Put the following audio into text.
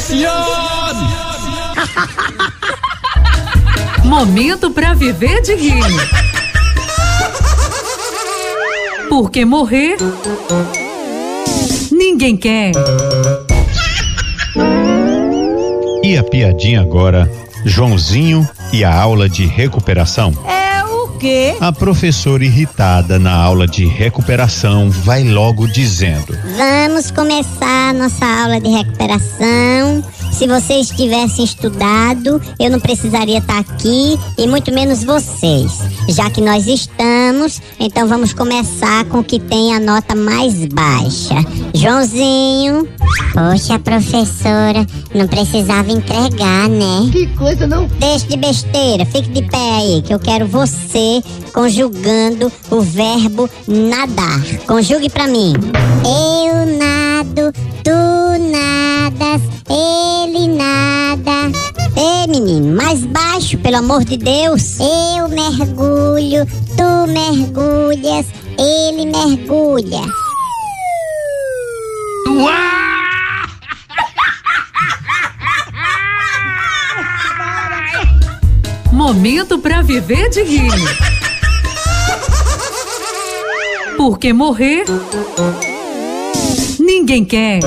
Momento pra viver de rir. Porque morrer ninguém quer. E a piadinha agora, Joãozinho e a aula de recuperação. É quê? A professora irritada na aula de recuperação vai logo dizendo: Vamos começar a nossa aula de recuperação. Se vocês tivessem estudado, eu não precisaria estar aqui e muito menos vocês. Já que nós estamos, então vamos começar com o que tem a nota mais baixa. Joãozinho. Poxa, professora, não precisava entregar, né? Que coisa não. Deixe de besteira, fique de pé aí, que eu quero você conjugando o verbo nadar. Conjugue pra mim. Eu Menino, mais baixo, pelo amor de Deus. Eu mergulho, tu mergulhas, ele mergulha. Momento pra viver de rir. Porque morrer ninguém quer.